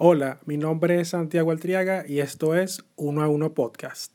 Hola, mi nombre es Santiago Altriaga y esto es Uno a Uno Podcast.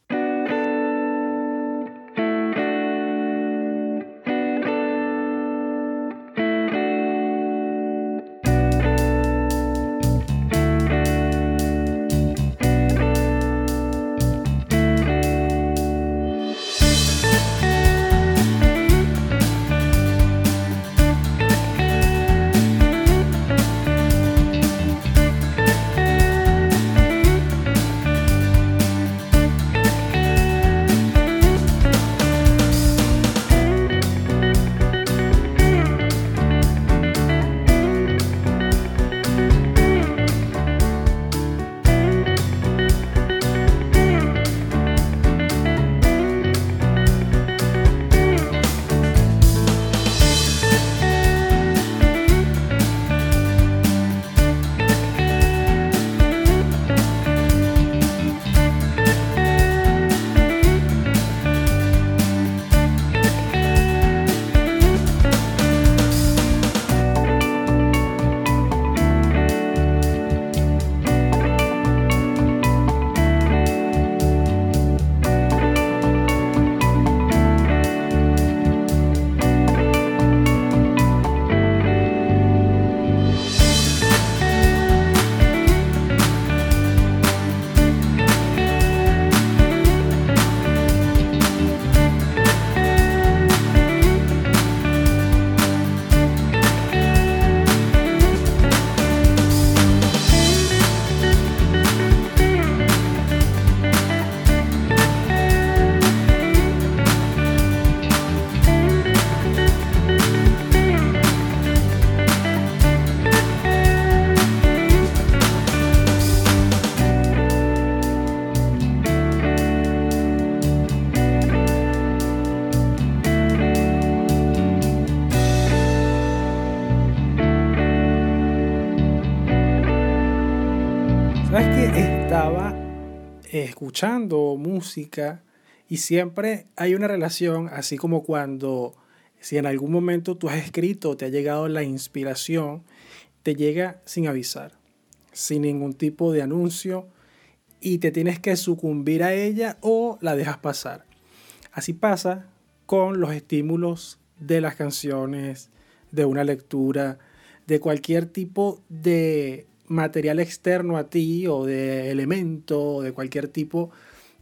Escuchando música y siempre hay una relación, así como cuando si en algún momento tú has escrito, te ha llegado la inspiración, te llega sin avisar, sin ningún tipo de anuncio y te tienes que sucumbir a ella o la dejas pasar. Así pasa con los estímulos de las canciones, de una lectura, de cualquier tipo de material externo a ti o de elemento o de cualquier tipo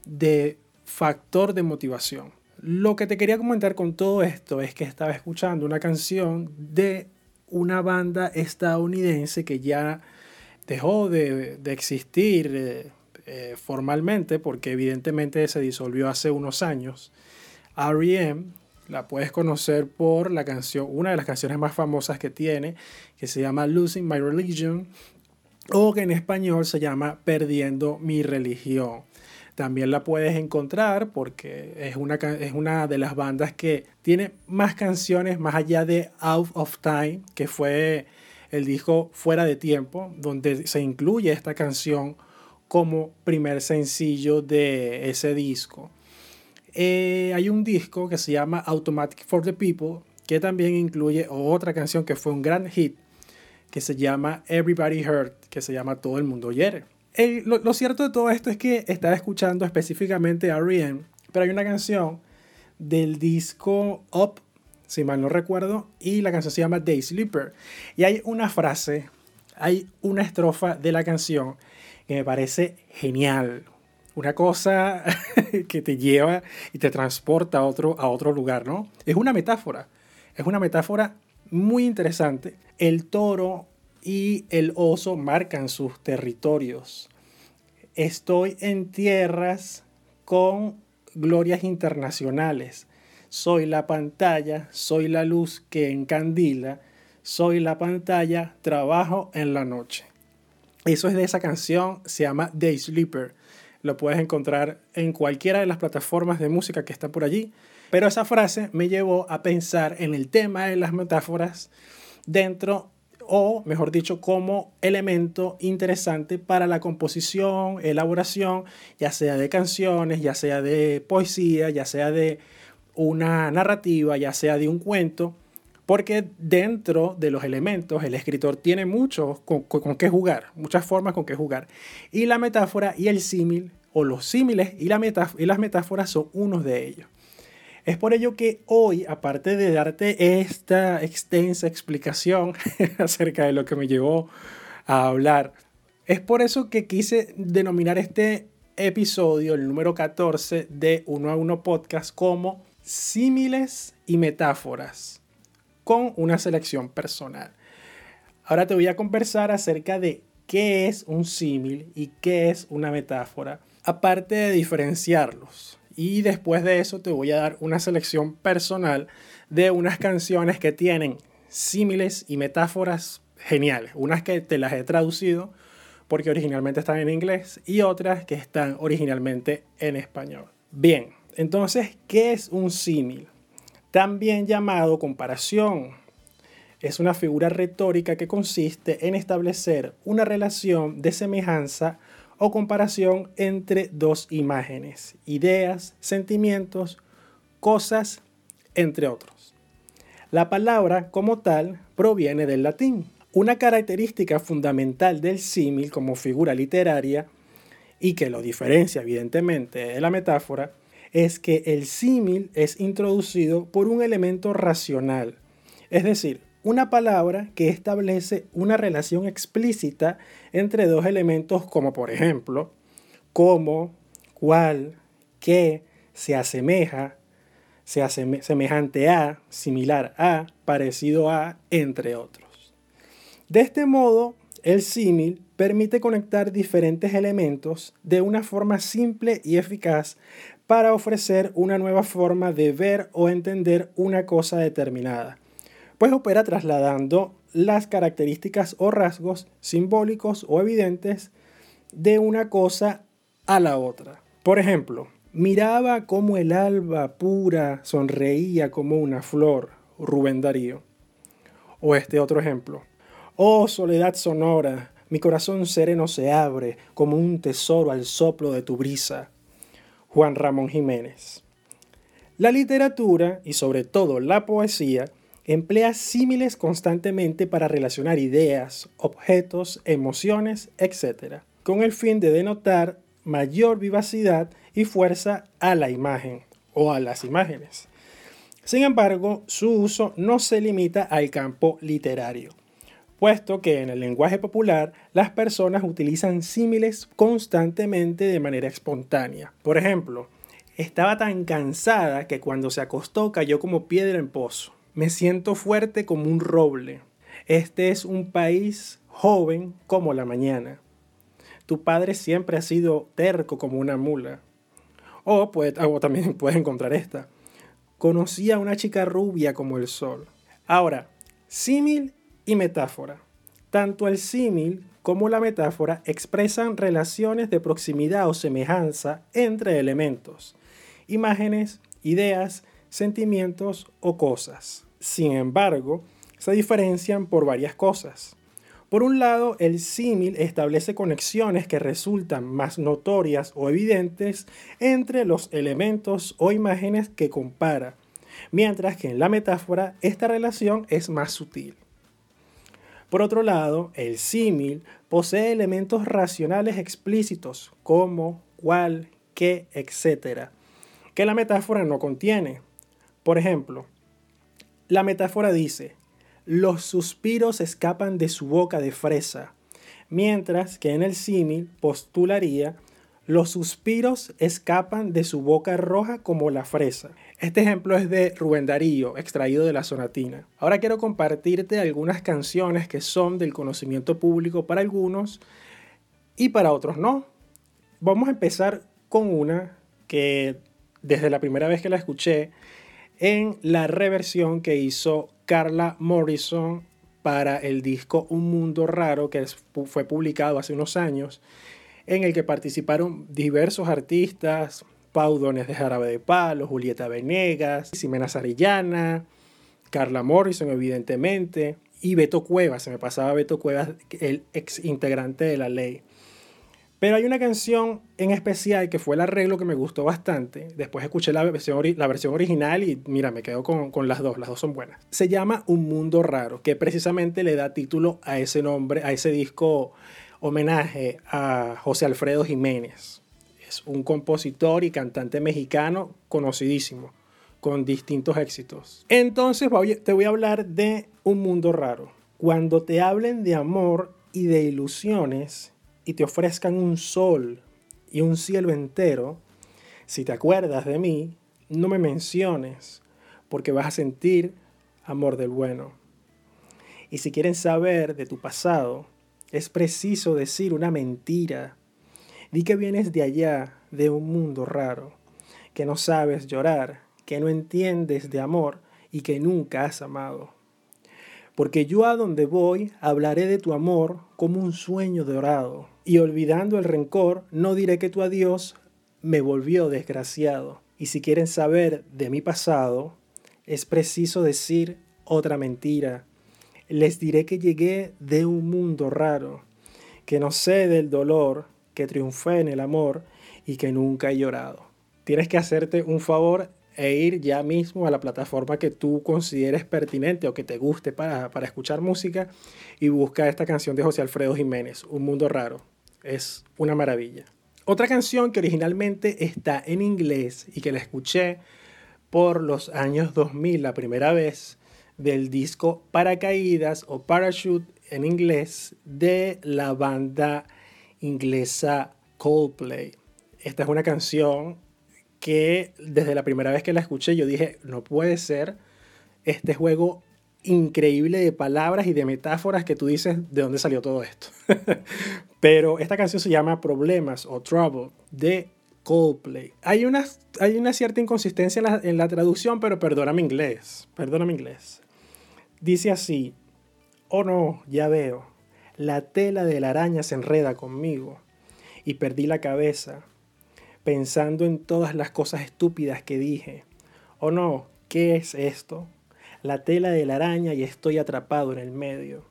de factor de motivación. Lo que te quería comentar con todo esto es que estaba escuchando una canción de una banda estadounidense que ya dejó de, existir eh, eh, formalmente porque evidentemente se disolvió hace unos años. R.E.M. la puedes conocer por la canción, una de las canciones más famosas que tiene, que se llama Losing My Religion, o que en español se llama Perdiendo mi religión. También la puedes encontrar porque es una, es una de las bandas que tiene más canciones más allá de Out of Time, que fue el disco Fuera de Tiempo, donde se incluye esta canción como primer sencillo de ese disco. Eh, hay un disco que se llama Automatic for the People, que también incluye otra canción que fue un gran hit, que se llama Everybody Hurt, que se llama Todo el mundo hiere. lo, cierto de todo esto es que estaba escuchando específicamente a R.E.M., pero hay una canción del disco Up, si mal no recuerdo, y la canción se llama Day Sleeper. Y hay una frase, hay una estrofa de la canción que me parece genial. Una cosa que te lleva y te transporta a otro, a otro lugar, ¿no? Es una metáfora. Es una metáfora muy interesante. El toro y el oso marcan sus territorios. Estoy en tierras con glorias internacionales. Soy la pantalla, soy la luz que encandila, soy la pantalla, trabajo en la noche. Eso es de esa canción, se llama Day Sleeper. Lo puedes encontrar en cualquiera de las plataformas de música que está por allí. Pero esa frase me llevó a pensar en el tema de las metáforas dentro o, mejor dicho, como elemento interesante para la composición, elaboración, ya sea de canciones, ya sea de poesía, ya sea de una narrativa, ya sea de un cuento, Porque dentro de los elementos el escritor tiene mucho con, con, qué jugar, muchas formas con qué jugar. Y la metáfora y el símil, o los símiles y, la y las metáforas son unos de ellos. Es por ello que hoy, aparte de darte esta extensa explicación acerca de lo que me llevó a hablar, es por eso que quise denominar este episodio, el número 14 de Uno a Uno Podcast, como símiles y metáforas con una selección personal. Ahora te voy a conversar acerca de qué es un símil y qué es una metáfora, aparte de diferenciarlos. Y después de eso te voy a dar una selección personal de unas canciones que tienen símiles y metáforas geniales. Unas que te las he traducido porque originalmente están en inglés y otras que están originalmente en español. Bien, entonces, ¿qué es un símil? también llamado comparación. Es una figura retórica que consiste en establecer una relación de semejanza o comparación entre dos imágenes, ideas, sentimientos, cosas, entre otros. La palabra como tal proviene del latín. Una característica fundamental del símil como figura literaria y que lo diferencia evidentemente de la metáfora es que el símil es introducido por un elemento racional, es decir, una palabra que establece una relación explícita entre dos elementos como por ejemplo, como, cuál, qué, se asemeja, se hace semejante a, similar a, parecido a, entre otros. De este modo, el símil permite conectar diferentes elementos de una forma simple y eficaz para ofrecer una nueva forma de ver o entender una cosa determinada, pues opera trasladando las características o rasgos simbólicos o evidentes de una cosa a la otra. Por ejemplo, miraba como el alba pura sonreía como una flor, Rubén Darío. O este otro ejemplo. Oh soledad sonora, mi corazón sereno se abre como un tesoro al soplo de tu brisa, Juan Ramón Jiménez. La literatura, y sobre todo la poesía, emplea símiles constantemente para relacionar ideas, objetos, emociones, etc., con el fin de denotar mayor vivacidad y fuerza a la imagen o a las imágenes. Sin embargo, su uso no se limita al campo literario puesto que en el lenguaje popular las personas utilizan símiles constantemente de manera espontánea. Por ejemplo, estaba tan cansada que cuando se acostó cayó como piedra en pozo. Me siento fuerte como un roble. Este es un país joven como la mañana. Tu padre siempre ha sido terco como una mula. O, o también puedes encontrar esta. Conocí a una chica rubia como el sol. Ahora, símil y metáfora. Tanto el símil como la metáfora expresan relaciones de proximidad o semejanza entre elementos, imágenes, ideas, sentimientos o cosas. Sin embargo, se diferencian por varias cosas. Por un lado, el símil establece conexiones que resultan más notorias o evidentes entre los elementos o imágenes que compara, mientras que en la metáfora esta relación es más sutil. Por otro lado, el símil posee elementos racionales explícitos como, cuál, qué, etc., que la metáfora no contiene. Por ejemplo, la metáfora dice, los suspiros escapan de su boca de fresa, mientras que en el símil postularía, los suspiros escapan de su boca roja como la fresa. Este ejemplo es de Rubén Darío, extraído de la sonatina. Ahora quiero compartirte algunas canciones que son del conocimiento público para algunos y para otros no. Vamos a empezar con una que desde la primera vez que la escuché en la reversión que hizo Carla Morrison para el disco Un Mundo Raro que fue publicado hace unos años en el que participaron diversos artistas, Paudones de Jarabe de Palo, Julieta Venegas, Ximena Sarillana, Carla Morrison, evidentemente, y Beto Cuevas, se me pasaba Beto Cuevas, el ex integrante de la ley. Pero hay una canción en especial que fue el arreglo que me gustó bastante. Después escuché la versión, la versión original y mira, me quedo con, con, las dos, las dos son buenas. Se llama Un Mundo Raro, que precisamente le da título a ese nombre, a ese disco homenaje a José Alfredo Jiménez. Es un compositor y cantante mexicano conocidísimo, con distintos éxitos. Entonces te voy a hablar de Un Mundo Raro. Cuando te hablen de amor y de ilusiones y te ofrezcan un sol y un cielo entero, si te acuerdas de mí, no me menciones, porque vas a sentir amor del bueno. Y si quieren saber de tu pasado, es preciso decir una mentira. Di que vienes de allá, de un mundo raro, que no sabes llorar, que no entiendes de amor y que nunca has amado. Porque yo a donde voy hablaré de tu amor como un sueño dorado, y olvidando el rencor, no diré que tu adiós me volvió desgraciado. Y si quieren saber de mi pasado, es preciso decir otra mentira les diré que llegué de un mundo raro, que no sé del dolor, que triunfé en el amor y que nunca he llorado. Tienes que hacerte un favor e ir ya mismo a la plataforma que tú consideres pertinente o que te guste para, para escuchar música y busca esta canción de José Alfredo Jiménez, Un Mundo Raro. Es una maravilla. Otra canción que originalmente está en inglés y que la escuché por los años 2000 la primera vez del disco Paracaídas o Parachute en inglés de la banda inglesa Coldplay. Esta es una canción que desde la primera vez que la escuché yo dije, no puede ser este juego increíble de palabras y de metáforas que tú dices de dónde salió todo esto. Pero esta canción se llama Problemas o Trouble de Coldplay. Hay una, hay una cierta inconsistencia en la, en la traducción, pero perdóname inglés. Perdóname inglés. Dice así, oh no, ya veo, la tela de la araña se enreda conmigo y perdí la cabeza pensando en todas las cosas estúpidas que dije. Oh no, ¿qué es esto? La tela de la araña y estoy atrapado en el medio.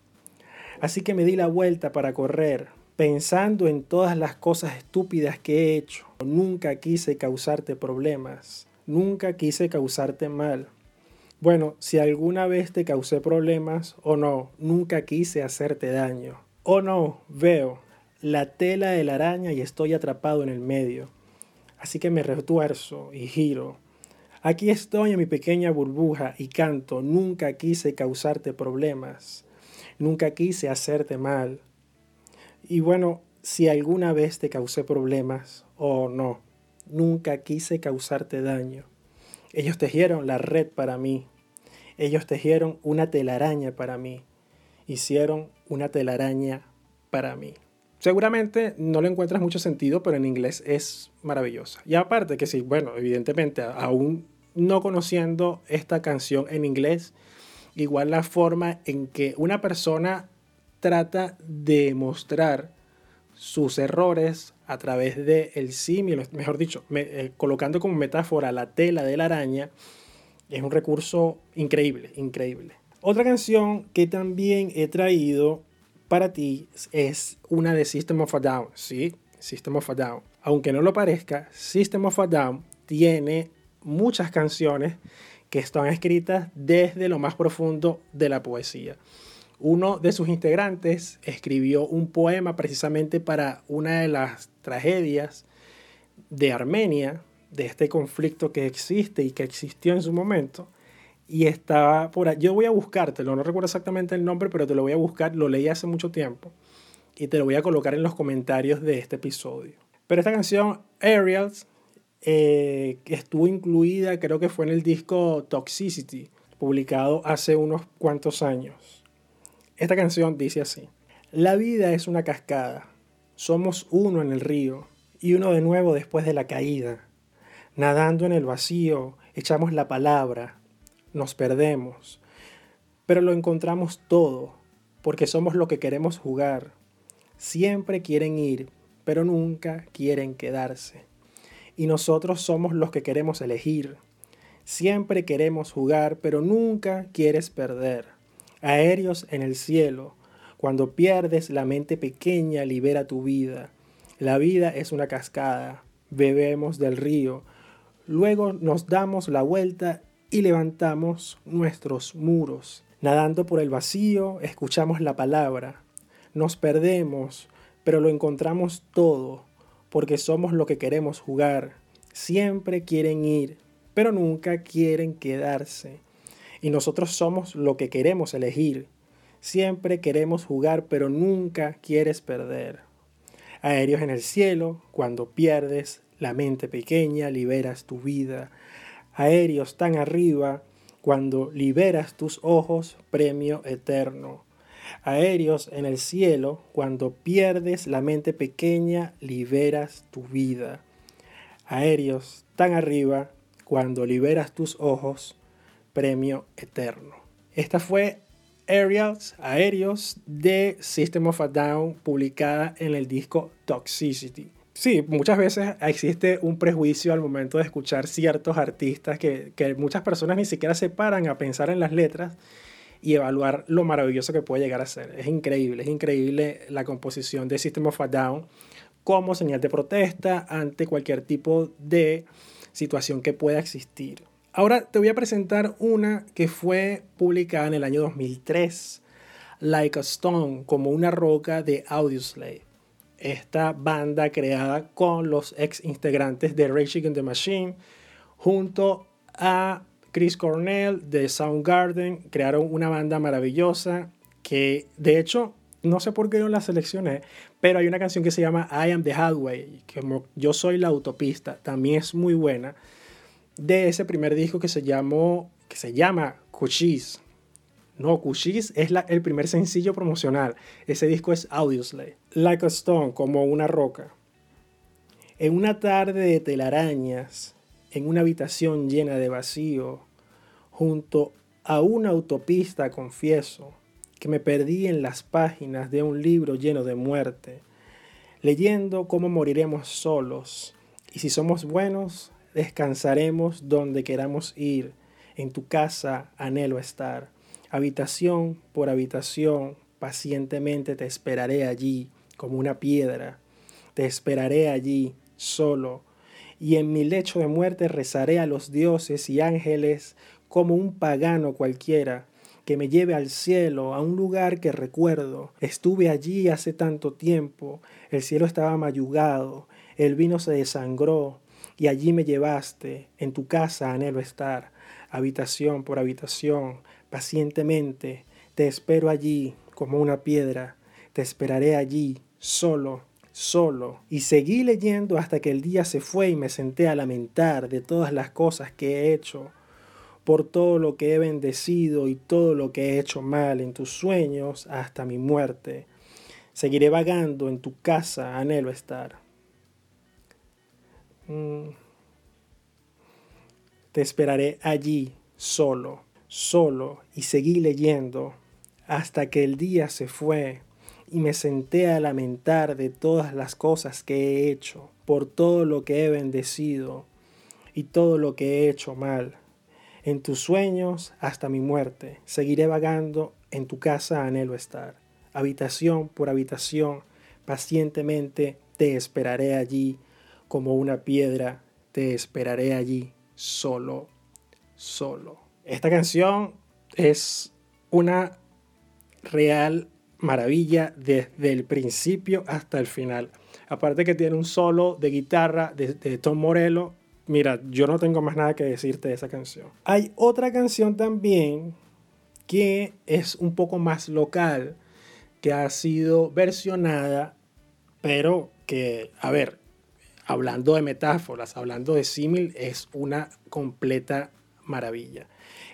Así que me di la vuelta para correr, pensando en todas las cosas estúpidas que he hecho. Nunca quise causarte problemas, nunca quise causarte mal. Bueno, si alguna vez te causé problemas o no, nunca quise hacerte daño. O no, veo la tela de la araña y estoy atrapado en el medio. Así que me retuerzo y giro. Aquí estoy en mi pequeña burbuja y canto, nunca quise causarte problemas, nunca quise hacerte mal. Y bueno, si alguna vez te causé problemas o no, nunca quise causarte daño. Ellos tejieron la red para mí. Ellos tejieron una telaraña para mí. Hicieron una telaraña para mí. Seguramente no le encuentras mucho sentido, pero en inglés es maravillosa. Y aparte que sí, bueno, evidentemente, aún no conociendo esta canción en inglés, igual la forma en que una persona trata de mostrar sus errores a través del el símil, mejor dicho, eh, colocando como metáfora la tela de la araña, es un recurso increíble, increíble. Otra canción que también he traído para ti es una de System of a Down, ¿sí? System of a Down. Aunque no lo parezca, System of a Down tiene muchas canciones que están escritas desde lo más profundo de la poesía. Uno de sus integrantes escribió un poema precisamente para una de las tragedias de Armenia, de este conflicto que existe y que existió en su momento. Y estaba por ahí. Yo voy a buscártelo, no recuerdo exactamente el nombre, pero te lo voy a buscar. Lo leí hace mucho tiempo y te lo voy a colocar en los comentarios de este episodio. Pero esta canción, Aerials, eh, estuvo incluida, creo que fue en el disco Toxicity, publicado hace unos cuantos años. Esta canción dice así, la vida es una cascada, somos uno en el río y uno de nuevo después de la caída. Nadando en el vacío, echamos la palabra, nos perdemos, pero lo encontramos todo, porque somos lo que queremos jugar. Siempre quieren ir, pero nunca quieren quedarse. Y nosotros somos los que queremos elegir. Siempre queremos jugar, pero nunca quieres perder aéreos en el cielo. Cuando pierdes la mente pequeña, libera tu vida. La vida es una cascada, bebemos del río, luego nos damos la vuelta y levantamos nuestros muros. Nadando por el vacío, escuchamos la palabra, nos perdemos, pero lo encontramos todo, porque somos lo que queremos jugar. Siempre quieren ir, pero nunca quieren quedarse. Y nosotros somos lo que queremos elegir. Siempre queremos jugar, pero nunca quieres perder. Aéreos en el cielo, cuando pierdes la mente pequeña, liberas tu vida. Aéreos tan arriba, cuando liberas tus ojos, premio eterno aéreos en el cielo, cuando pierdes la mente pequeña, liberas tu vida. Aéreos tan arriba, cuando liberas tus ojos, premio eterno. Esta fue Aerials, Aéreos de System of a Down, publicada en el disco Toxicity. Sí, muchas veces existe un prejuicio al momento de escuchar ciertos artistas que, que muchas personas ni siquiera se paran a pensar en las letras y evaluar lo maravilloso que puede llegar a ser. Es increíble, es increíble la composición de System of a Down como señal de protesta ante cualquier tipo de situación que pueda existir. Ahora te voy a presentar una que fue publicada en el año 2003, Like a Stone, como una roca de Audioslave. Esta banda creada con los ex integrantes de Rage Against the Machine junto a Chris Cornell de Soundgarden crearon una banda maravillosa que de hecho no sé por qué no la seleccioné, pero hay una canción que se llama I Am the Highway, que yo soy la autopista, también es muy buena, de ese primer disco que se llamó, que se llama Cuchis. No, Cuchis es el primer sencillo promocional. Ese disco es Audioslave. Like a Stone, como una roca. En una tarde de telarañas, en una habitación llena de vacío, junto a una autopista, confieso, que me perdí en las páginas de un libro lleno de muerte, leyendo cómo moriremos solos, y si somos buenos, descansaremos donde queramos ir, en tu casa anhelo estar, habitación por habitación, pacientemente te esperaré allí, como una piedra, te esperaré allí, solo, y en mi lecho de muerte rezaré a los dioses y ángeles como un pagano cualquiera, que me lleve al cielo, a un lugar que recuerdo. Estuve allí hace tanto tiempo, el cielo estaba mayugado, el vino se desangró, y allí me llevaste, en tu casa anhelo estar, habitación por habitación, pacientemente, te espero allí como una piedra, te esperaré allí, solo, solo y seguí leyendo hasta que el día se fue y me senté a lamentar de todas las cosas que he hecho, por todo lo que he bendecido y todo lo que he hecho mal en tus sueños hasta mi muerte. Seguiré vagando en tu casa, anhelo estar. Mm. Te esperaré allí, solo, solo, y seguí leyendo hasta que el día se fue y me senté a lamentar de todas las cosas que he hecho, por todo lo que he bendecido y todo lo que he hecho mal. En tus sueños hasta mi muerte, seguiré vagando, en tu casa anhelo estar. Habitación por habitación, pacientemente te esperaré allí, como una piedra, te esperaré allí, solo, solo. Esta canción es una real maravilla desde el principio hasta el final. Aparte que tiene un solo de guitarra de, Tom Morello. Mira, yo no tengo más nada que decirte de esa canción. Hay otra canción también que es un poco más local, que ha sido versionada, pero que, a ver, hablando de metáforas, hablando de símil, es una completa maravilla.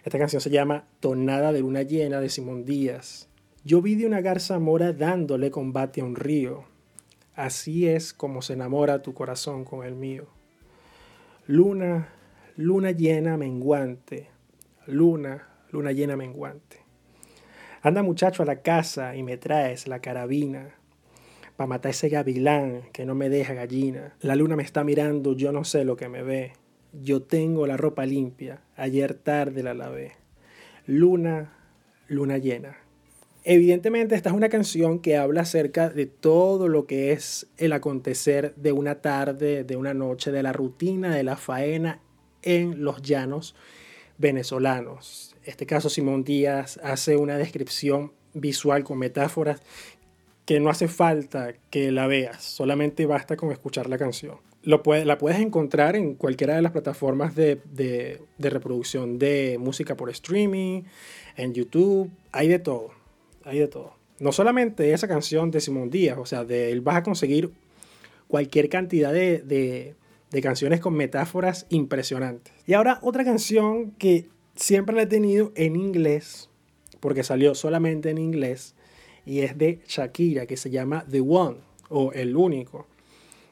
Esta canción se llama Tonada de Luna Llena de Simón Díaz. Yo vi de una garza mora dándole combate a un río. Así es como se enamora tu corazón con el mío. Luna, luna llena menguante. Luna, luna llena menguante. Anda muchacho a la casa y me traes la carabina para matar ese gavilán que no me deja gallina. La luna me está mirando, yo no sé lo que me ve. Yo tengo la ropa limpia, ayer tarde la lavé. Luna, luna llena. Evidentemente esta es una canción que habla acerca de todo lo que es el acontecer de una tarde, de una noche, de la rutina, de la faena en los llanos venezolanos. En este caso Simón Díaz hace una descripción visual con metáforas que no hace falta que la veas, solamente basta con escuchar la canción. La puedes encontrar en cualquiera de las plataformas de, de reproducción de música por streaming, en YouTube, hay de todo hay de todo. No solamente esa canción de Simón Díaz, o sea, de él vas a conseguir cualquier cantidad de, de, de canciones con metáforas impresionantes. Y ahora otra canción que siempre la he tenido en inglés, porque salió solamente en inglés, y es de Shakira, que se llama The One, o El Único.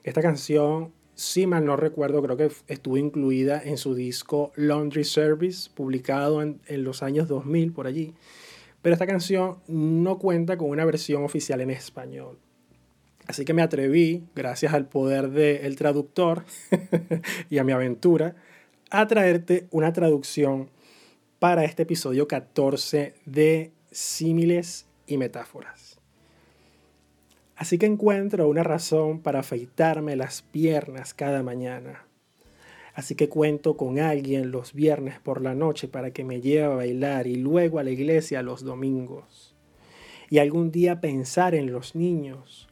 Esta canción, si mal no recuerdo, creo que estuvo incluida en su disco Laundry Service, publicado en, en los años 2000, por allí. Pero esta canción no cuenta con una versión oficial en español. Así que me atreví, gracias al poder del traductor y a mi aventura, a traerte una traducción para este episodio 14 de símiles y metáforas. Así que encuentro una razón para afeitarme las piernas cada mañana Así que cuento con alguien los viernes por la noche para que me lleve a bailar y luego a la iglesia los domingos. Y algún día pensar en los niños.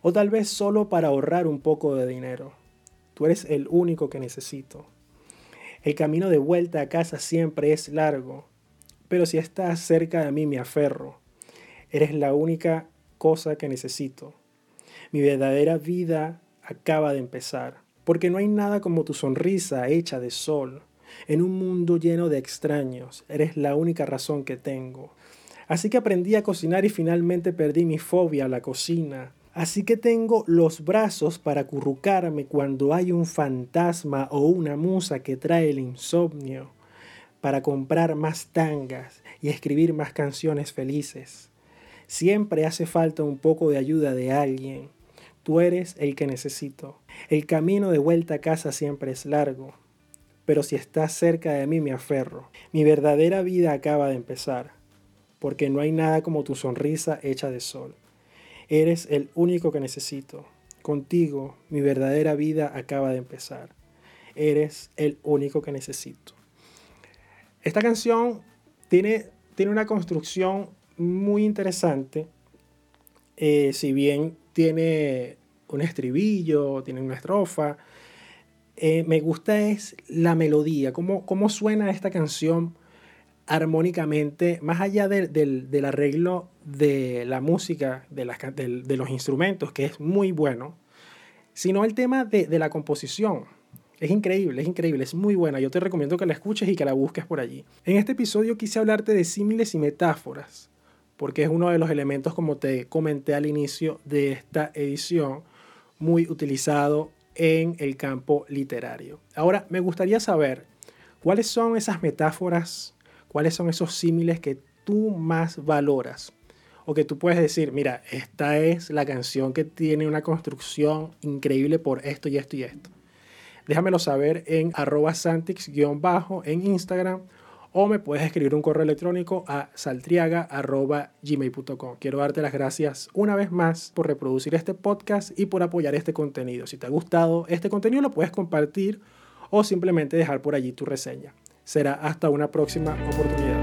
O tal vez solo para ahorrar un poco de dinero. Tú eres el único que necesito. El camino de vuelta a casa siempre es largo, pero si estás cerca de mí me aferro. Eres la única cosa que necesito. Mi verdadera vida acaba de empezar porque no hay nada como tu sonrisa hecha de sol. En un mundo lleno de extraños, eres la única razón que tengo. Así que aprendí a cocinar y finalmente perdí mi fobia a la cocina. Así que tengo los brazos para acurrucarme cuando hay un fantasma o una musa que trae el insomnio, para comprar más tangas y escribir más canciones felices. Siempre hace falta un poco de ayuda de alguien. Tú eres el que necesito. El camino de vuelta a casa siempre es largo, pero si estás cerca de mí me aferro. Mi verdadera vida acaba de empezar, porque no hay nada como tu sonrisa hecha de sol. Eres el único que necesito. Contigo mi verdadera vida acaba de empezar. Eres el único que necesito. Esta canción tiene, tiene una construcción muy interesante. Eh, si bien tiene un estribillo, tiene una estrofa. Eh, me gusta es la melodía, cómo, cómo suena esta canción armónicamente, más allá del, arreglo de la música, de, de, los instrumentos, que es muy bueno, sino el tema de, de la composición. Es increíble, es increíble, es muy buena. Yo te recomiendo que la escuches y que la busques por allí. En este episodio quise hablarte de símiles y metáforas, porque es uno de los elementos, como te comenté al inicio de esta edición, muy utilizado en el campo literario. Ahora, me gustaría saber cuáles son esas metáforas, cuáles son esos símiles que tú más valoras o que tú puedes decir, mira, esta es la canción que tiene una construcción increíble por esto y esto y esto. Déjamelo saber en arroba santix-bajo en Instagram o me puedes escribir un correo electrónico a saltriaga.gmail.com. Quiero darte las gracias una vez más por reproducir este podcast y por apoyar este contenido. Si te ha gustado este contenido lo puedes compartir o simplemente dejar por allí tu reseña. Será hasta una próxima oportunidad.